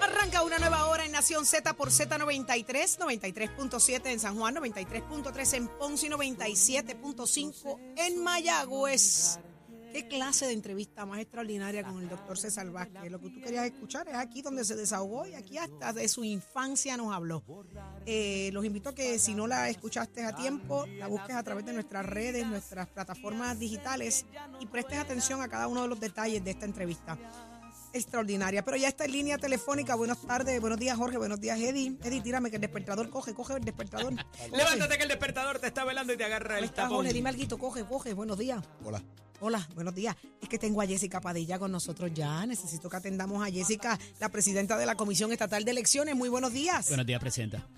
Arranca una nueva hora en Nación Z por Z93, 93.7 en San Juan, 93.3 en Ponce y 97.5 en Mayagüez. Qué clase de entrevista más extraordinaria con el doctor César Vázquez. Lo que tú querías escuchar es aquí donde se desahogó y aquí hasta de su infancia nos habló. Eh, los invito a que si no la escuchaste a tiempo, la busques a través de nuestras redes, nuestras plataformas digitales y prestes atención a cada uno de los detalles de esta entrevista extraordinaria. Pero ya está en línea telefónica. Buenas tardes, buenos días, Jorge. Buenos días, Eddie. Eddie, tírame que el despertador coge, coge el despertador. Levántate que el despertador te está velando y te agarra el está, tapón. Jorge, dime algo, coge, coge. Buenos días. Hola. Hola, buenos días. Es que tengo a Jessica Padilla con nosotros ya. Necesito que atendamos a Jessica, la presidenta de la Comisión Estatal de Elecciones. Muy buenos días. Buenos días, presidenta.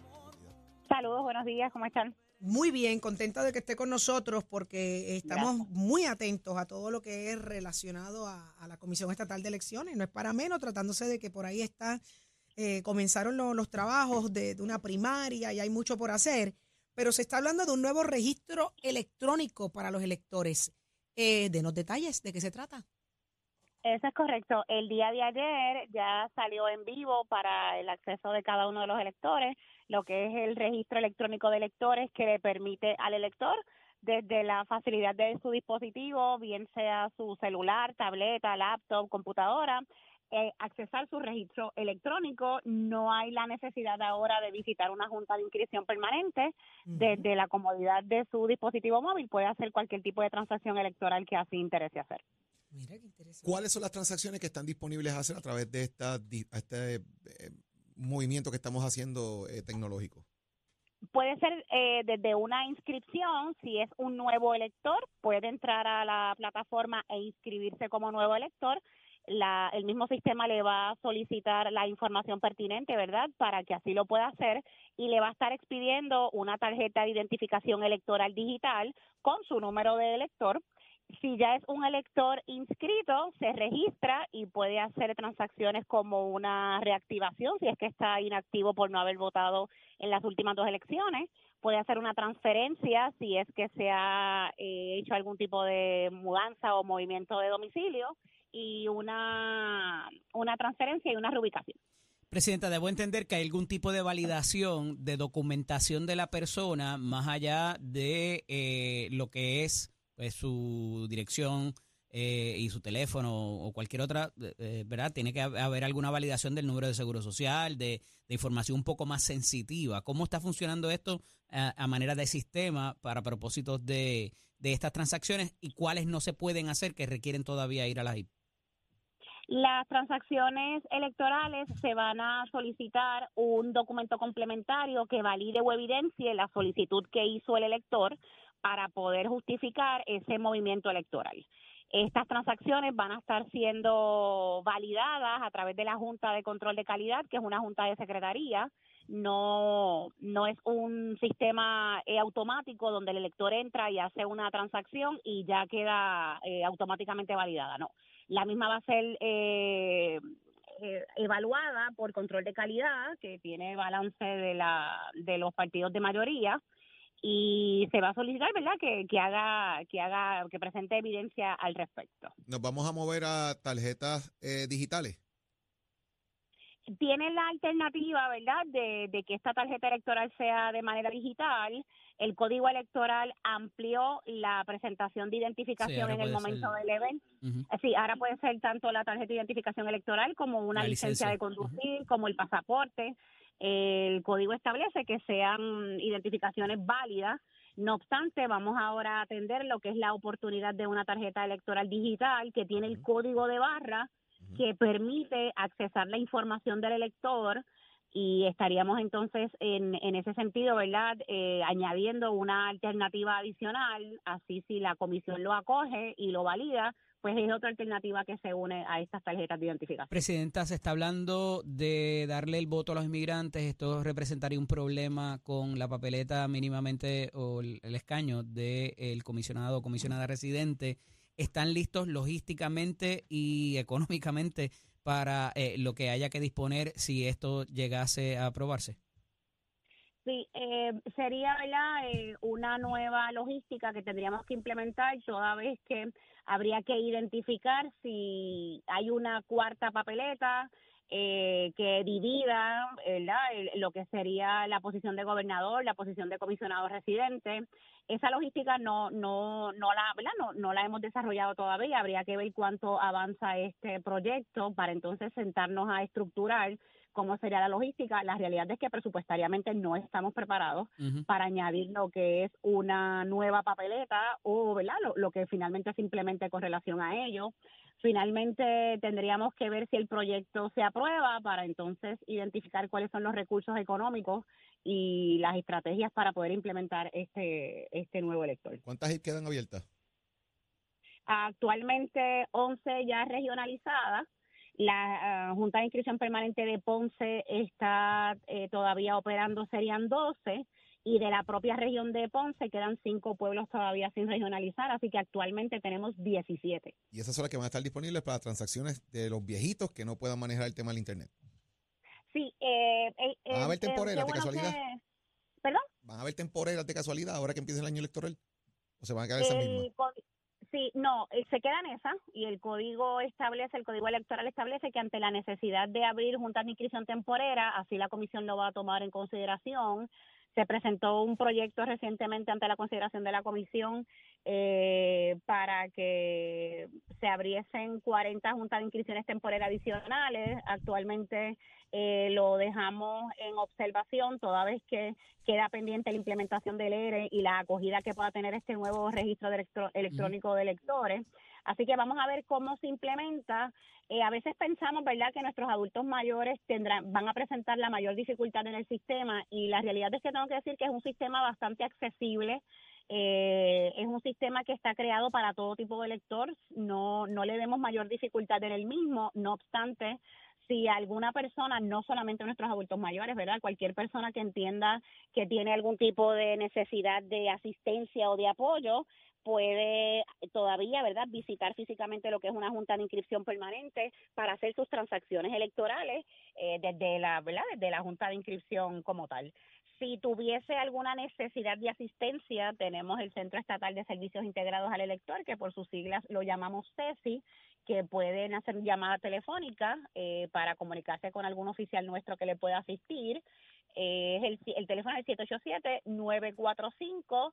Buenos días, ¿cómo están? Muy bien, contenta de que esté con nosotros porque estamos muy atentos a todo lo que es relacionado a, a la Comisión Estatal de Elecciones. No es para menos, tratándose de que por ahí está, eh, comenzaron lo- los trabajos de, de una primaria y hay mucho por hacer, pero se está hablando de un nuevo registro electrónico para los electores. Eh, denos detalles, ¿de qué se trata? Eso es correcto. El día de ayer ya salió en vivo para el acceso de cada uno de los electores lo que es el registro electrónico de electores que le permite al elector desde la facilidad de su dispositivo, bien sea su celular, tableta, laptop, computadora, eh, accesar su registro electrónico. No hay la necesidad ahora de visitar una junta de inscripción permanente. Desde la comodidad de su dispositivo móvil puede hacer cualquier tipo de transacción electoral que así interese hacer. Mira qué interesante. ¿Cuáles son las transacciones que están disponibles a hacer a través de esta, este eh, movimiento que estamos haciendo eh, tecnológico? Puede ser eh, desde una inscripción, si es un nuevo elector, puede entrar a la plataforma e inscribirse como nuevo elector. La, el mismo sistema le va a solicitar la información pertinente, ¿verdad? Para que así lo pueda hacer y le va a estar expidiendo una tarjeta de identificación electoral digital con su número de elector. Si ya es un elector inscrito, se registra y puede hacer transacciones como una reactivación si es que está inactivo por no haber votado en las últimas dos elecciones. Puede hacer una transferencia si es que se ha eh, hecho algún tipo de mudanza o movimiento de domicilio y una, una transferencia y una reubicación. Presidenta, debo entender que hay algún tipo de validación de documentación de la persona más allá de eh, lo que es su dirección eh, y su teléfono o cualquier otra, eh, eh, ¿verdad? Tiene que hab- haber alguna validación del número de seguro social, de, de información un poco más sensitiva. ¿Cómo está funcionando esto a, a manera de sistema para propósitos de, de estas transacciones y cuáles no se pueden hacer que requieren todavía ir a la JIP? Las transacciones electorales se van a solicitar un documento complementario que valide o evidencie la solicitud que hizo el elector para poder justificar ese movimiento electoral. Estas transacciones van a estar siendo validadas a través de la Junta de Control de Calidad, que es una junta de secretaría. No, no es un sistema eh, automático donde el elector entra y hace una transacción y ya queda eh, automáticamente validada. No, la misma va a ser eh, eh, evaluada por control de calidad, que tiene balance de, la, de los partidos de mayoría, y se va a solicitar, ¿verdad?, que, que haga, que haga, que presente evidencia al respecto. ¿Nos vamos a mover a tarjetas eh, digitales? Tiene la alternativa, ¿verdad?, de, de que esta tarjeta electoral sea de manera digital. El código electoral amplió la presentación de identificación en el momento ser- del evento. Sí, ahora puede ser tanto la tarjeta de identificación electoral como una licencia. de conducir, como el pasaporte. El código establece que sean identificaciones válidas. No obstante, vamos ahora a atender lo que es la oportunidad de una tarjeta electoral digital que tiene el código de barra que permite accesar la información del elector y estaríamos entonces en, en ese sentido, ¿verdad? Eh, añadiendo una alternativa adicional, así si la comisión lo acoge y lo valida, pues es otra alternativa que se une a estas tarjetas de identificación. Presidenta, se está hablando de darle el voto a los inmigrantes. Esto representaría un problema con la papeleta mínimamente o el, el escaño del comisionado o comisionada residente. ¿Están listos logísticamente y económicamente para eh, lo que haya que disponer si esto llegase a aprobarse? Sí, eh, sería ¿verdad? Eh, una nueva logística que tendríamos que implementar toda vez que habría que identificar si hay una cuarta papeleta eh, que divida lo que sería la posición de gobernador, la posición de comisionado residente. Esa logística no, no, no, la, No, no la hemos desarrollado todavía. Habría que ver cuánto avanza este proyecto para entonces sentarnos a estructurar cómo sería la logística. La realidad es que presupuestariamente no estamos preparados para añadir lo que es una nueva papeleta o ¿verdad? Lo, lo, que finalmente se implemente con relación a ello. Finalmente tendríamos que ver si el proyecto se aprueba para entonces identificar cuáles son los recursos económicos y las estrategias para poder implementar este, este nuevo elector. ¿Cuántas quedan abiertas? Actualmente 11 ya regionalizadas la ah, Junta de Inscripción Permanente de Ponce está eh, todavía operando, serían 12, y de la propia región de Ponce quedan cinco pueblos todavía sin regionalizar, así que actualmente tenemos 17. ¿Y esas son las que van a estar disponibles para transacciones de los viejitos que no puedan manejar el tema del Internet? Sí. Eh, eh, ¿Van a haber temporeras de casualidad? ¿Perdón? ¿Van a haber temporeras de casualidad ahora que empiece el año electoral? ¿O se van a quedar esas mismas? Sí, no, eh, se queda en esa y el código establece, el código electoral establece que ante la necesidad de abrir juntas de inscripción temporera, así la comisión lo va a tomar en consideración. Se presentó un proyecto recientemente ante la consideración de la comisión eh, para que se abriesen 40 juntas de inscripciones temporeras adicionales. Actualmente eh, lo dejamos en observación toda vez que queda pendiente la implementación del ERE y la acogida que pueda tener este nuevo registro electrónico de electores. Así que vamos a ver cómo se implementa. Eh, a veces pensamos, ¿verdad?, que nuestros adultos mayores tendrán, van a presentar la mayor dificultad en el sistema y la realidad es que tengo que decir que es un sistema bastante accesible. Eh, es un sistema que está creado para todo tipo de lector, no, no le demos mayor dificultad en el mismo, no obstante, si alguna persona, no solamente nuestros adultos mayores, ¿verdad? Cualquier persona que entienda que tiene algún tipo de necesidad de asistencia o de apoyo, puede todavía, ¿verdad?, visitar físicamente lo que es una junta de inscripción permanente para hacer sus transacciones electorales eh, desde la, ¿verdad?, desde la junta de inscripción como tal. Si tuviese alguna necesidad de asistencia, tenemos el Centro Estatal de Servicios Integrados al Elector, que por sus siglas lo llamamos CESI, que pueden hacer llamada telefónica eh, para comunicarse con algún oficial nuestro que le pueda asistir. Eh, el, el teléfono es el 787-945.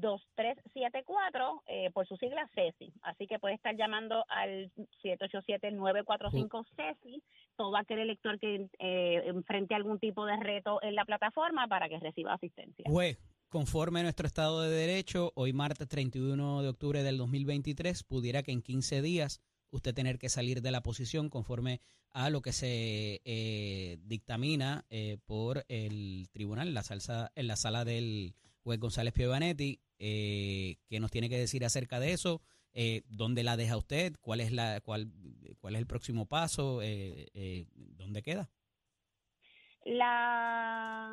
2374 eh, por su sigla CESI. Así que puede estar llamando al 787-945 CESI, todo aquel elector que eh, enfrente algún tipo de reto en la plataforma para que reciba asistencia. Pues, conforme a nuestro Estado de Derecho, hoy martes 31 de octubre del 2023, pudiera que en 15 días usted tener que salir de la posición conforme a lo que se eh, dictamina eh, por el tribunal la, salsa, en la sala del juez González Piovanetti, eh, ¿qué nos tiene que decir acerca de eso? Eh, ¿Dónde la deja usted? ¿Cuál es, la, cuál, cuál es el próximo paso? Eh, eh, ¿Dónde queda? La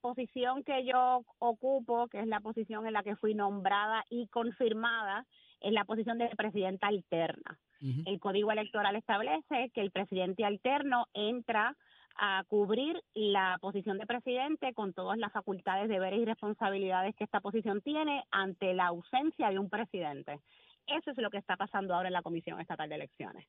posición que yo ocupo, que es la posición en la que fui nombrada y confirmada, es la posición de presidenta alterna. El Código Electoral establece que el presidente alterno entra a cubrir la posición de presidente con todas las facultades, deberes y responsabilidades que esta posición tiene ante la ausencia de un presidente. Eso es lo que está pasando ahora en la Comisión Estatal de Elecciones.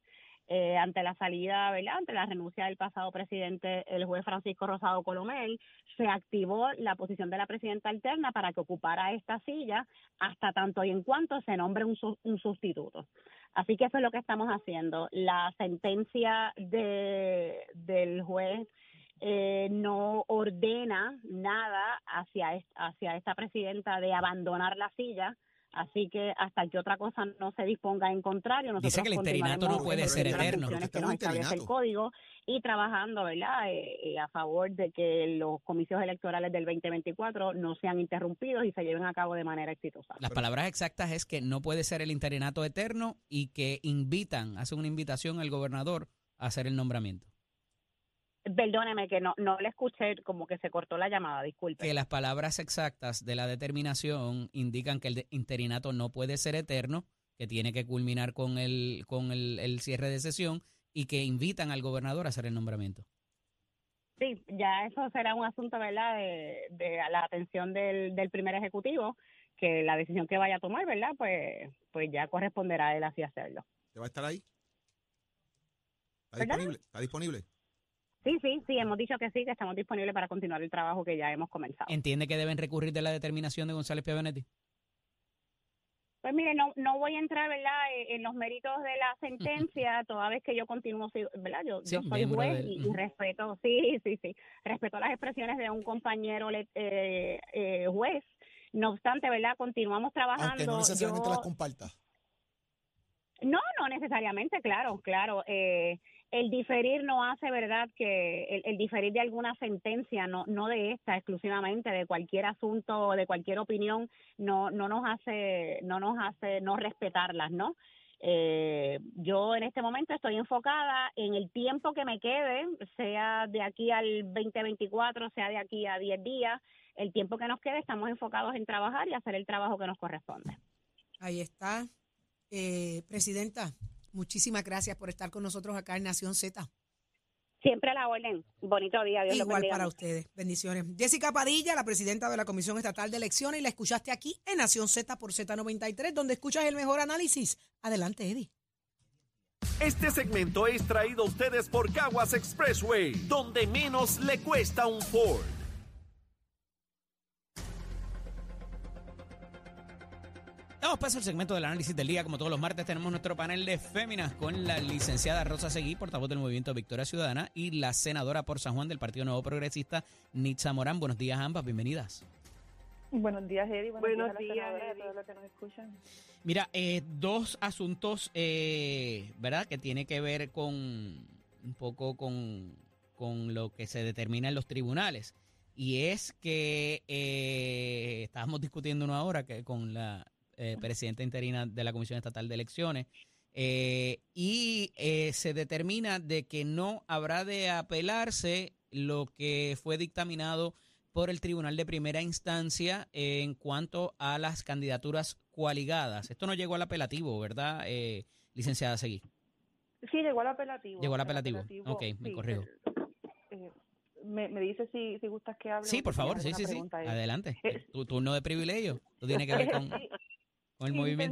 Eh, ante la salida, ¿verdad? ante la renuncia del pasado presidente, el juez Francisco Rosado Colomel, se activó la posición de la presidenta alterna para que ocupara esta silla hasta tanto y en cuanto se nombre un, un sustituto. Así que eso es lo que estamos haciendo. La sentencia de, del juez eh, no ordena nada hacia, hacia esta presidenta de abandonar la silla Así que hasta que otra cosa no se disponga en contrario, nosotros Dice que el interinato no puede ser eterno. Que nos establece el código y trabajando, ¿verdad?, eh, eh, a favor de que los comicios electorales del 2024 no sean interrumpidos y se lleven a cabo de manera exitosa. Las palabras exactas es que no puede ser el interinato eterno y que invitan, hacen una invitación al gobernador a hacer el nombramiento. Perdóneme que no, no le escuché, como que se cortó la llamada, disculpe. Que las palabras exactas de la determinación indican que el interinato no puede ser eterno, que tiene que culminar con el, con el, cierre de sesión y que invitan al gobernador a hacer el nombramiento. Sí, ya eso será un asunto, ¿verdad?, de, de la atención del, del primer ejecutivo que la decisión que vaya a tomar, ¿verdad? Pues, pues ya corresponderá a él así hacerlo. ¿Te va a estar ahí? ¿Está disponible? ¿Está disponible? Sí, sí, sí, hemos dicho que sí, que estamos disponibles para continuar el trabajo que ya hemos comenzado. ¿Entiende que deben recurrir de la determinación de González Piavenetti? Pues mire, no, no voy a entrar, ¿verdad?, eh, en los méritos de la sentencia, toda vez que yo continúo, sí, ¿verdad? Yo, Sí, yo soy juez y, respeto, sí, sí, sí, respeto las expresiones de un compañero le- eh, eh, juez. No obstante, ¿verdad?, continuamos trabajando. Aunque no necesariamente Yo- las compartas. No, no necesariamente, claro, claro. Eh, el diferir no hace, ¿verdad?, que el, diferir de alguna sentencia, no, no de esta exclusivamente, de cualquier asunto, de cualquier opinión, no, no nos hace, no nos hace no respetarlas, ¿no? Eh, yo en este momento estoy enfocada en el tiempo que me quede, sea de aquí al 2024, sea de aquí a 10 días, el tiempo que nos quede estamos enfocados en trabajar y hacer el trabajo que nos corresponde. Ahí está. Eh, Presidenta, muchísimas gracias por estar con nosotros acá en Nación Z. Siempre a la orden. Bonito día, Dios Igual para ustedes. Bendiciones. Jessica Padilla, la presidenta de la Comisión Estatal de Elecciones, y la escuchaste aquí en Nación Z por Z93, donde escuchas el mejor análisis. Adelante, Eddie. Este segmento es traído a ustedes por Caguas Expressway, donde menos le cuesta un Ford. Damos paso al segmento del análisis del día. Como todos los martes, tenemos nuestro panel de féminas con la licenciada Rosa Seguí, portavoz del Movimiento Victoria Ciudadana, y la senadora por San Juan del Partido Nuevo Progresista, Nitza Morán. Buenos días, ambas. Bienvenidas. Buenos días, Eddie. Buenos, Buenos días, a la días, a todos los que nos escuchan. Mira, eh, dos asuntos, eh, ¿verdad? Que tiene que ver con un poco con, con lo que se determina en los tribunales. Y es que eh, estábamos discutiendo uno ahora que con la eh, presidenta interina de la Comisión Estatal de Elecciones. eh, y eh, se determina de que no habrá de apelarse lo que fue dictaminado por el Tribunal de Primera Instancia en cuanto a las candidaturas coaligadas. Esto no llegó al apelativo, ¿verdad, eh, licenciada Seguí? Sí, llegó al apelativo. Llegó al apelativo. Ok, me sí, corrijo. eh, me, me dice si, si gustas que hable. Sí, por favor, sí, sí, sí. Adelante. Eh, Tu turno de privilegio. Tú tienes que ver con, Sí,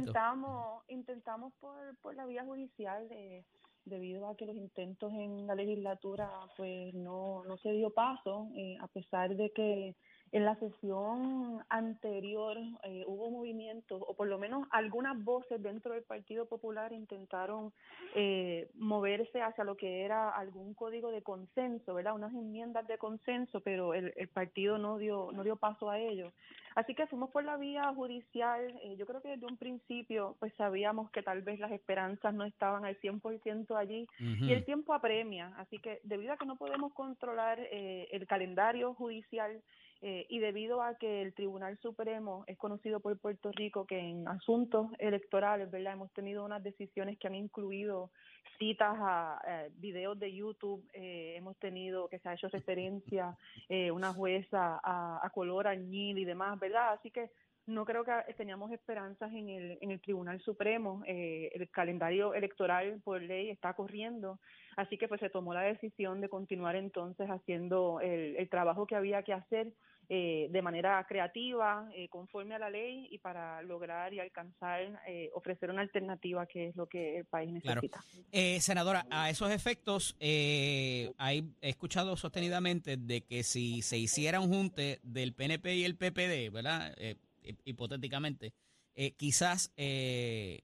Intentamos, intentamos por, por la vía judicial, eh, debido a que los intentos en la legislatura pues no, no se dio paso, eh, a pesar de que en la sesión anterior eh, hubo movimientos, o por lo menos algunas voces dentro del Partido Popular intentaron eh, moverse hacia lo que era algún código de consenso, ¿verdad? Unas enmiendas de consenso, pero el, el partido no dio, no dio paso a ello. Así que fuimos por la vía judicial. eh, yo creo que desde un principio pues sabíamos que tal vez las esperanzas no estaban al 100% allí y el tiempo apremia. Así que debido a que no podemos controlar eh, el calendario judicial eh, y debido a que el Tribunal Supremo es conocido por Puerto Rico que en asuntos electorales, ¿verdad? Hemos tenido unas decisiones que han incluido citas a eh, videos de YouTube, eh, hemos tenido que se ha hecho referencia eh, una jueza a, a color añil y demás, ¿verdad? Así que no creo que teníamos esperanzas en el, en el Tribunal Supremo. Eh, el calendario electoral por ley está corriendo, así que pues se tomó la decisión de continuar entonces haciendo el, el trabajo que había que hacer eh, de manera creativa, eh, conforme a la ley y para lograr y alcanzar, eh, ofrecer una alternativa que es lo que el país Claro. necesita. Eh, senadora, a esos efectos, eh, hay, he escuchado sostenidamente de que si se hiciera un junte del PNP y el PPD, ¿verdad? Eh, hip- hipotéticamente, eh, quizás eh,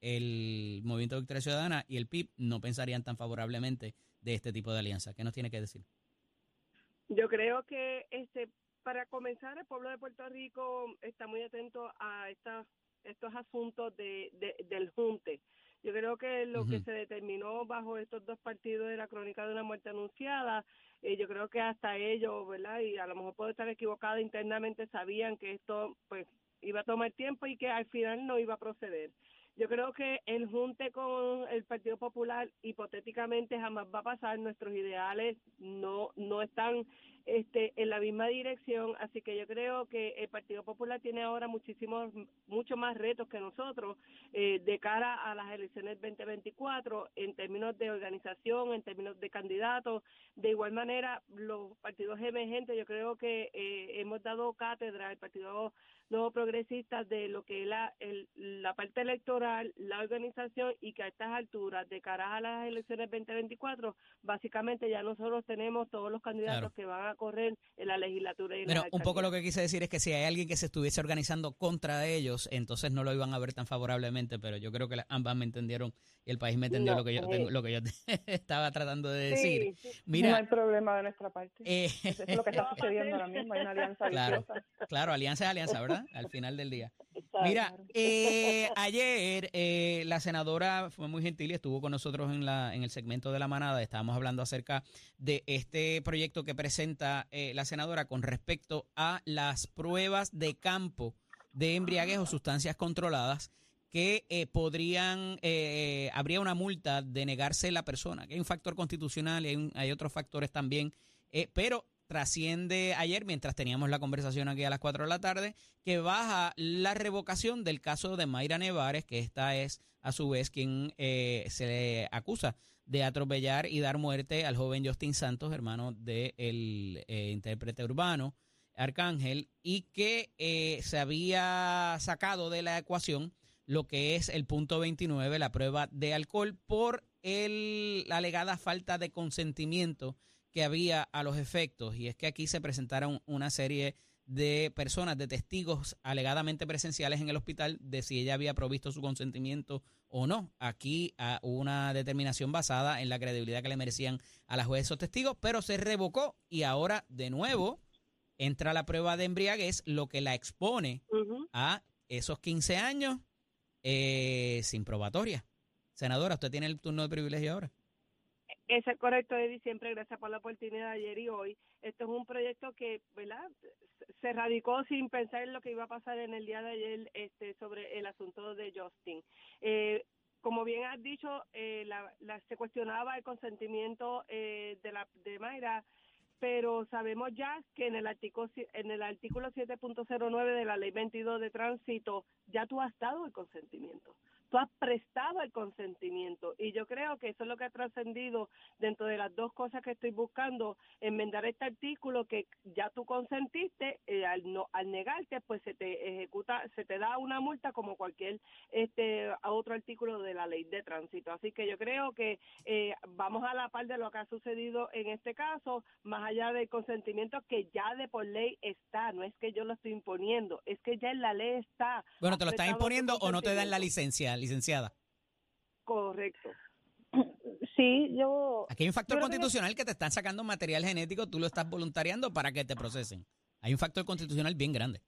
el Movimiento Victoria Ciudadana y el PIB no pensarían tan favorablemente de este tipo de alianza. ¿Qué nos tiene que decir? Yo creo que este para comenzar el pueblo de Puerto Rico está muy atento a estas estos asuntos de, de- del junte. Yo creo que lo que se determinó bajo estos dos partidos de la crónica de una muerte anunciada, eh, yo creo que hasta ellos, ¿verdad? Y a lo mejor puedo estar equivocada internamente, sabían que esto pues iba a tomar tiempo y que al final no iba a proceder. Yo creo que el junte con el Partido Popular hipotéticamente jamás va a pasar. Nuestros ideales no no están este, en la misma dirección, así que yo creo que el Partido Popular tiene ahora muchísimos, mucho más retos que nosotros eh, de cara a las elecciones 2024 en términos de organización, en términos de candidatos. De igual manera, los partidos emergentes, yo creo que eh, hemos dado cátedra al Partido Nuevo Progresista de lo que es la, el, la parte electoral, la organización y que a estas alturas, de cara a las elecciones 2024, básicamente ya nosotros tenemos todos los candidatos que van a correr en la legislatura. Y Pero un poco lo que quise decir es que si hay alguien que se estuviese organizando contra ellos, entonces no lo iban a ver tan favorablemente, pero yo creo que ambas me entendieron y el país me entendió lo que yo tengo, lo que yo estaba tratando de decir. Mira, no hay problema de nuestra parte. Eh, Eso es lo que está sucediendo ahora mismo, hay una alianza claro, claro, alianza es alianza, ¿verdad? Al final del día. Mira, eh, ayer eh, la senadora fue muy gentil y estuvo con nosotros en, la, en el segmento de la manada. Estábamos hablando acerca de este proyecto que presenta eh, la senadora con respecto a las pruebas de campo de embriaguez o sustancias controladas que podrían, habría una multa de negarse la persona, que hay un factor constitucional y hay, hay otros factores también, pero trasciende ayer, mientras teníamos la conversación aquí a las 4 de la tarde, que baja la revocación del caso de Mayra Nevares, que esta es a su vez quien eh, se acusa de atropellar y dar muerte al joven Justin Santos, hermano del de eh, intérprete urbano Arcángel, y que eh, se había sacado de la ecuación lo que es el punto 29, la prueba de alcohol, por el, la alegada falta de consentimiento que había a los efectos, y es que aquí se presentaron una serie de personas, de testigos alegadamente presenciales en el hospital de si ella había provisto su consentimiento o no. Aquí a una determinación basada en la credibilidad que le merecían a la juez esos testigos, pero se revocó y ahora de nuevo entra la prueba de embriaguez, lo que la expone a esos 15 años eh, sin probatoria. Senadora, usted tiene el turno de privilegio ahora. Es correcto, Eddie. Siempre gracias por la oportunidad ayer y hoy. Esto es un proyecto que, ¿verdad? Se radicó sin pensar en lo que iba a pasar en el día de ayer este, sobre el asunto de Justin. Eh, como bien has dicho, eh, la, se cuestionaba el consentimiento eh, de la de Mayra, pero sabemos ya que en el artículo en el artículo 7.09 de la Ley 22 de Tránsito ya tú has dado el consentimiento tú has prestado el consentimiento. Y yo creo que eso es lo que ha trascendido dentro de las dos cosas que estoy buscando enmendar este artículo que ya tú consentiste eh, al no al negarte pues se te ejecuta se te da una multa como cualquier este otro artículo de la ley de tránsito. Así que yo creo que eh, vamos a la par de lo que ha sucedido en este caso más allá del consentimiento que ya de por ley está. No es que yo lo estoy imponiendo es que ya en la ley está. Bueno te lo están imponiendo o no te dan la licencia licenciada. Correcto. Sí, yo... Aquí hay un factor constitucional que, te están sacando material genético, tú lo estás voluntariando para que te procesen. Hay un factor constitucional bien grande.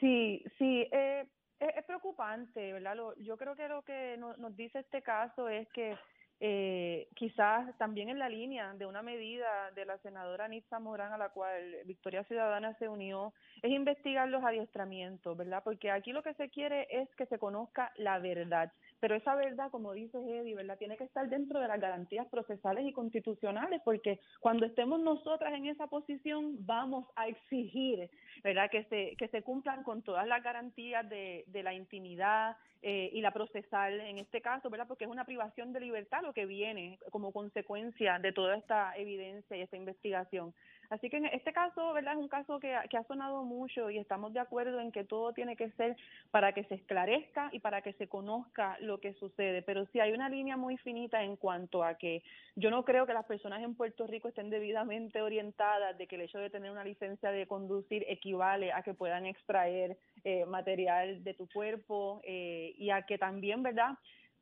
Sí, sí, eh, es, preocupante, ¿verdad? yo creo que lo que nos dice este caso es que eh, quizás también en la línea de una medida de la senadora Nitza Morán a la cual Victoria Ciudadana se unió, es investigar los adiestramientos, ¿verdad? Porque aquí lo que se quiere es que se conozca la verdad, pero esa verdad, como dice Eddie, ¿verdad? Tiene que estar dentro de las garantías procesales y constitucionales, porque cuando estemos nosotras en esa posición vamos a exigir, ¿verdad? Que se, que se cumplan con todas las garantías de, de la intimidad, eh, y la procesal en este caso, ¿verdad? Porque es una privación de libertad lo que viene como consecuencia de toda esta evidencia y esta investigación. Así que en este caso, ¿verdad? Es un caso que, que ha sonado mucho y estamos de acuerdo en que todo tiene que ser para que se esclarezca y para que se conozca lo que sucede. Pero sí hay una línea muy finita en cuanto a que yo no creo que las personas en Puerto Rico estén debidamente orientadas de que el hecho de tener una licencia de conducir equivale a que puedan extraer eh, material de tu cuerpo eh, y a que también, ¿verdad?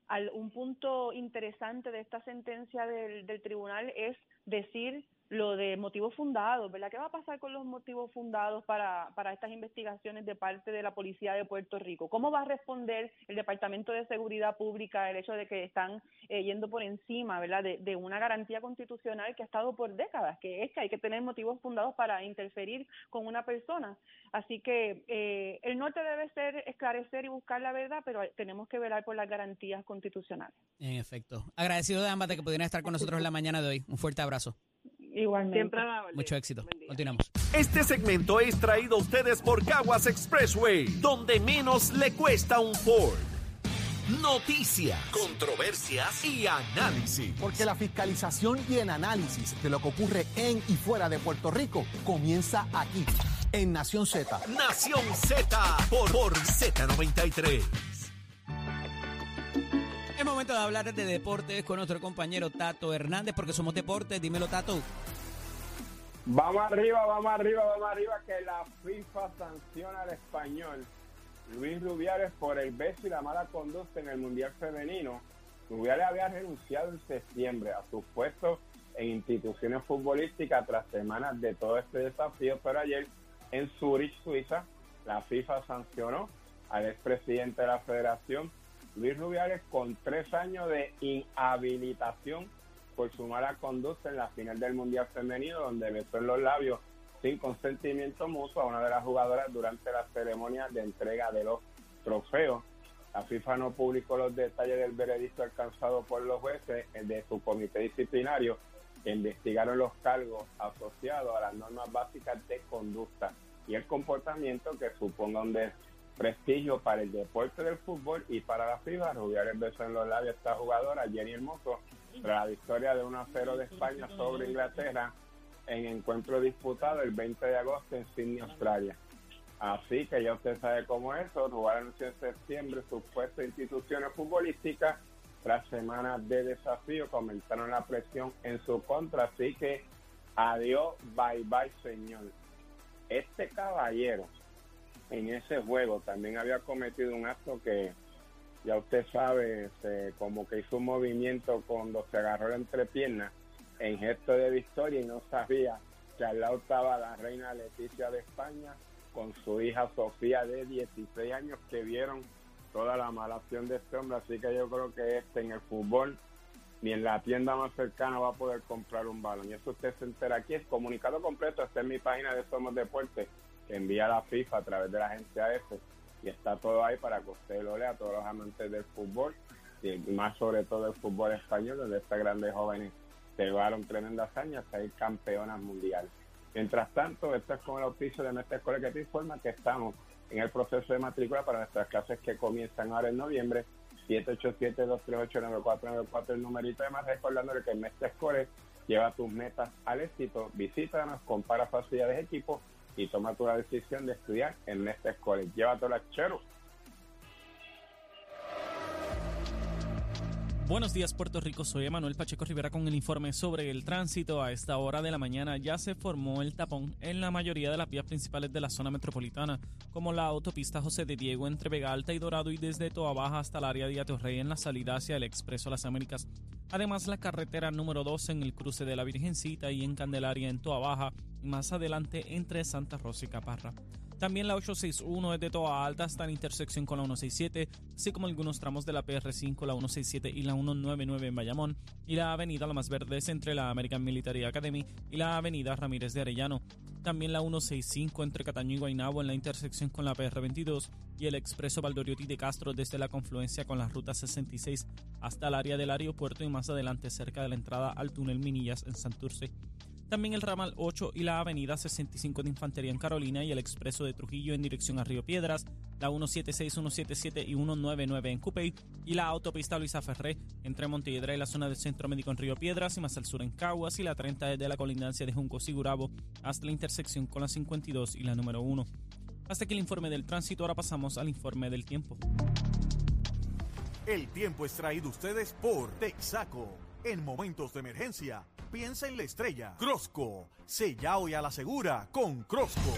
Al, un punto interesante de esta sentencia del, del tribunal es decir lo de motivos fundados, ¿verdad? ¿Qué va a pasar con los motivos fundados para, para estas investigaciones de parte de la Policía de Puerto Rico? ¿Cómo va a responder el Departamento de Seguridad Pública el hecho de que están eh, yendo por encima, ¿verdad? De, de, una garantía constitucional que ha estado por décadas, que es que hay que tener motivos fundados para interferir con una persona. Así que eh, el norte debe ser esclarecer y buscar la verdad, pero tenemos que velar por las garantías constitucionales. En efecto. Agradecido de ambas de que pudieran estar con nosotros en la mañana de hoy. Un fuerte abrazo. Igualmente. Siempre. Mucho éxito. Continuamos. Este segmento es traído a ustedes por Caguas Expressway, donde menos le cuesta un Ford. Noticias, controversias y análisis. Porque la fiscalización y el análisis de lo que ocurre en y fuera de Puerto Rico comienza aquí, en Nación Z. Nación Z por, por Z93. Es momento de hablar de deportes con nuestro compañero Tato Hernández, porque somos deportes. Dímelo, Tato. Vamos arriba, vamos arriba, vamos arriba, que la FIFA sanciona al español Luis Rubiales por el beso y la mala conducta en el Mundial Femenino. Rubiales había renunciado en septiembre a su puesto en instituciones futbolísticas tras semanas de todo este desafío, pero ayer en Zurich, Suiza, la FIFA sancionó al expresidente de la federación, Luis Rubiales, con tres años de inhabilitación por su mala conducta en la final del Mundial Femenino, donde besó en los labios sin consentimiento mutuo a una de las jugadoras durante la ceremonia de entrega de los trofeos. La FIFA no publicó los detalles del veredicto alcanzado por los jueces de su comité disciplinario que investigaron los cargos asociados a las normas básicas de conducta y el comportamiento que suponga un desprestigio para el deporte del fútbol y para la FIFA. Rubiales besó en los labios a esta jugadora, Jenny Hermoso, tras la victoria de 1 a 0 de España sobre Inglaterra en encuentro disputado el 20 de agosto en Sydney, Australia. Así que ya usted sabe cómo es eso. Rubiales anunció en septiembre sus puestos en instituciones futbolísticas. Tras semanas de desafío, comentaron la presión en su contra. Así que adiós, bye bye, señor. Este caballero en ese juego también había cometido un acto que ya usted sabe, este, como que hizo un movimiento cuando se agarró la entrepierna en gesto de victoria y no sabía que al lado estaba la reina Leticia de España con su hija Sofía de 16 años que vieron toda la mala acción de este hombre. Así que yo creo que este en el fútbol ni en la tienda más cercana va a poder comprar un balón. Y eso usted se entera aquí. El comunicado completo está en mi página de Somos Deportes envía la FIFA a través de la agencia F y está todo ahí para que usted lo lea, todos los amantes del fútbol y más sobre todo el fútbol español, donde estas grandes jóvenes llevaron tremenda hazaña hasta ir campeonas mundiales. Mientras tanto, esto es con el auspicio de nuestra escuela que te informa que estamos en el proceso de matrícula para nuestras clases que comienzan ahora en noviembre. 787-238-9494 el numerito de más, recordándole que en Mestre Escoles lleva tus metas al éxito. Visítanos, compara facilidades de equipo y toma tu decisión de estudiar en Mestre Escoles. Llévatela, chero. Buenos días Puerto Rico, soy Emanuel Pacheco Rivera con el informe sobre el tránsito. A esta hora de la mañana ya se formó el tapón en la mayoría de las vías principales de la zona metropolitana, como la autopista José de Diego entre Vega Alta y Dorado y desde Toa Baja hasta el área de Atorrey en la salida hacia el Expreso Las Américas. Además la carretera número 2 en el cruce de la Virgencita y en Candelaria en Toa Baja y más adelante entre Santa Rosa y Caparra. También la 861 es de Toa Alta hasta la intersección con la 167, así como algunos tramos de la PR5, la 167 y la 199 en Bayamón, y la avenida La Más Verde es entre la American Military Academy y la avenida Ramírez de Arellano. También la 165 entre Cataño y Guaynabo en la intersección con la PR22 y el expreso Valdoriotti de Castro desde la confluencia con la ruta 66 hasta el área del aeropuerto y más adelante cerca de la entrada al túnel Minillas en Santurce. También el ramal 8 y la avenida 65 de Infantería en Carolina y el expreso de Trujillo en dirección a Río Piedras, la 176, 177 y 199 en Cupey y la autopista Luisa Ferré entre Montelledra y la zona del Centro Médico en Río Piedras y más al sur en Caguas y la 30 desde la colindancia de Junco Sigurabo hasta la intersección con la 52 y la número 1. Hasta aquí el informe del tránsito, ahora pasamos al informe del tiempo. El tiempo es traído ustedes por Texaco. En momentos de emergencia, piensa en la estrella. Crosco, sella hoy a la segura con Crosco.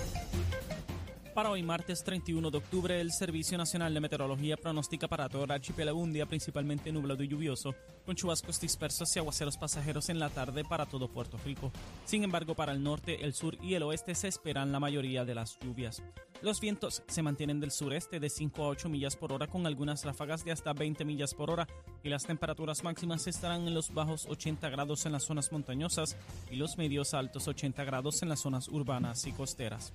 Para hoy, martes 31 de octubre, el Servicio Nacional de Meteorología pronostica para todo el archipiélago un día principalmente nublado y lluvioso, con chubascos dispersos y aguaceros pasajeros en la tarde para todo Puerto Rico. Sin embargo, para el norte, el sur y el oeste se esperan la mayoría de las lluvias. Los vientos se mantienen del sureste de 5 a 8 millas por hora con algunas ráfagas de hasta 20 millas por hora y las temperaturas máximas estarán en los bajos 80 grados en las zonas montañosas y los medios altos 80 grados en las zonas urbanas y costeras.